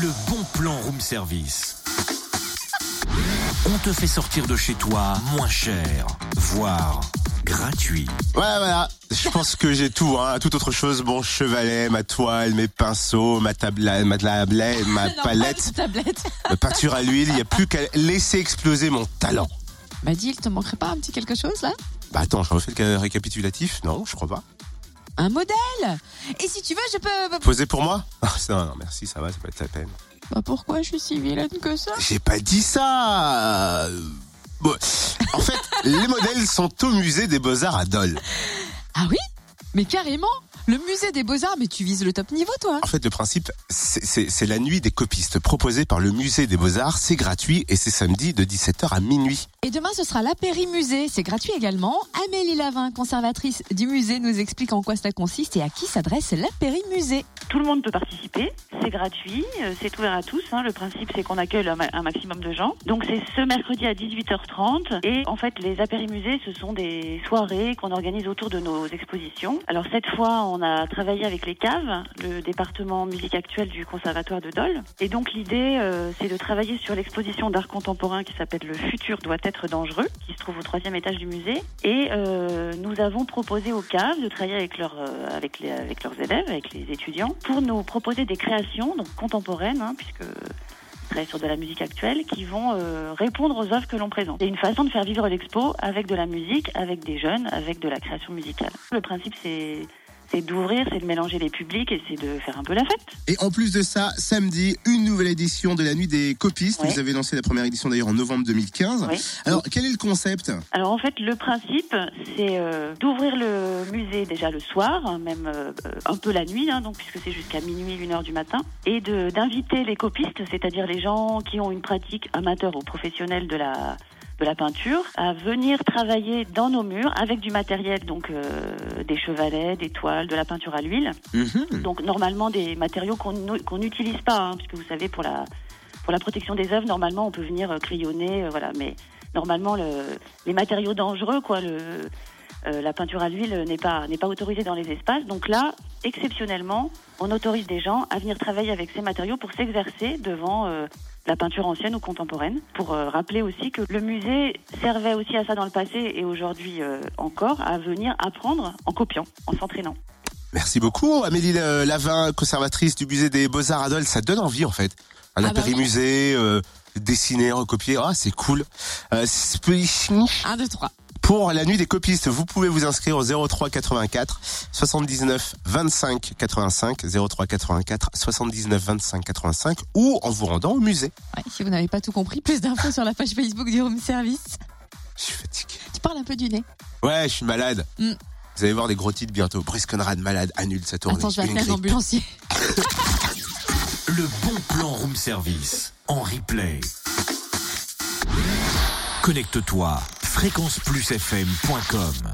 le bon plan room service. On te fait sortir de chez toi moins cher, voire gratuit. Voilà, voilà. Je pense que j'ai tout, hein. Toute autre chose, mon chevalet, ma toile, mes pinceaux, ma tablette, ma tablette, ma Non, palette, tablette. ma peinture à l'huile. Il n'y a plus qu'à laisser exploser mon talent. Bah dis, il te manquerait pas un petit quelque chose là? Bah attends, je refais le récapitulatif? Non, je crois pas. Un modèle Et si tu veux, je peux... Posé pour moi Ah, Non, non, merci, ça va, ça peut être la peine. Bah pourquoi je suis si vilaine que ça? J'ai pas dit ça. Bon, en fait, les modèles sont au musée des Beaux-Arts à Dole. Ah oui? Mais carrément Le musée des beaux-arts, mais tu vises le top niveau toi En fait, le principe, c'est- la nuit des copistes proposée par le musée des Beaux-Arts. C'est gratuit et c'est samedi de 17h à minuit. Et demain, ce sera l'apérimusée. C'est gratuit également. Amélie Lavin, conservatrice du musée, nous explique en quoi cela consiste et à qui s'adresse l'apérimusée. Tout le monde peut participer, c'est gratuit, euh, c'est ouvert à tous. hein. Le principe, c'est qu'on accueille un maximum de gens. Donc, c'est ce mercredi à 18h30. Et en fait, les apérimusées, ce sont des soirées qu'on organise autour de nos expositions. Alors, cette fois, on a travaillé avec les caves, le département musique actuelle du Conservatoire de Dole. Et donc, l'idée, euh, c'est de travailler sur l'exposition d'art contemporain qui s'appelle Le futur doit être dangereux, qui se trouve au troisième étage du musée. Et euh, nous avons proposé aux caves de travailler avec, leurs euh, avec, leurs élèves, avec les étudiants, pour nous proposer des créations donc contemporaines, hein, puisque sur de la musique actuelle, qui vont répondre aux œuvres que l'on présente. C'est une façon de faire vivre l'expo avec de la musique, avec des jeunes, avec de la création musicale. Le principe, c'est c'est d'ouvrir, c'est de mélanger les publics et c'est de faire un peu la fête. Et en plus de ça, samedi, une nouvelle édition de la nuit des copistes. Ouais. Vous avez lancé la première édition d'ailleurs en novembre 2015. Oui. Alors, quel est le concept? Alors en fait, le principe, c'est euh, d'ouvrir le musée déjà le soir, même euh, un peu la nuit, hein, donc puisque c'est jusqu'à minuit, une heure du matin, et d'inviter les copistes, c'est-à-dire les gens qui ont une pratique amateur ou professionnelle de la de la peinture, à venir travailler dans nos murs avec du matériel, donc euh, des chevalets, des toiles, de la peinture à l'huile. Mhm. Donc normalement des matériaux qu'on qu'on n'utilise pas, hein, puisque vous savez pour la pour la protection des œuvres, normalement on peut venir euh, crayonner, euh, voilà. Mais normalement le, les matériaux dangereux, quoi, le, euh, la peinture à l'huile n'est pas n'est pas autorisée dans les espaces. Donc là, exceptionnellement, on autorise des gens à venir travailler avec ces matériaux pour s'exercer devant euh, la peinture ancienne ou contemporaine. Pour euh, rappeler aussi que le musée servait aussi à ça dans le passé et aujourd'hui euh, encore à venir apprendre en copiant, en s'entraînant. Merci beaucoup, Amélie euh, Lavin, conservatrice du musée des Beaux-Arts à Dole. Ça donne envie, en fait. Un Ah bah apérimusée, euh, dessiner, recopier. Ah, c'est cool. Euh, 1, 2, 3. Pour la nuit des copistes, vous pouvez vous inscrire au 03 84 79 25 85 03 84 79 25 85 ou en vous rendant au musée. Ouais, si vous n'avez pas tout compris, plus d'infos sur la page Facebook du Home Service. Je suis fatigué. Tu parles un peu du nez. Ouais, je suis malade. Mm. Vous allez voir des gros titres bientôt. Brice Conrad malade annule sa tournée. Attends, je vais appeler un ambulancier. Le bon plan room service en replay. Connecte-toi fréquenceplusfm.com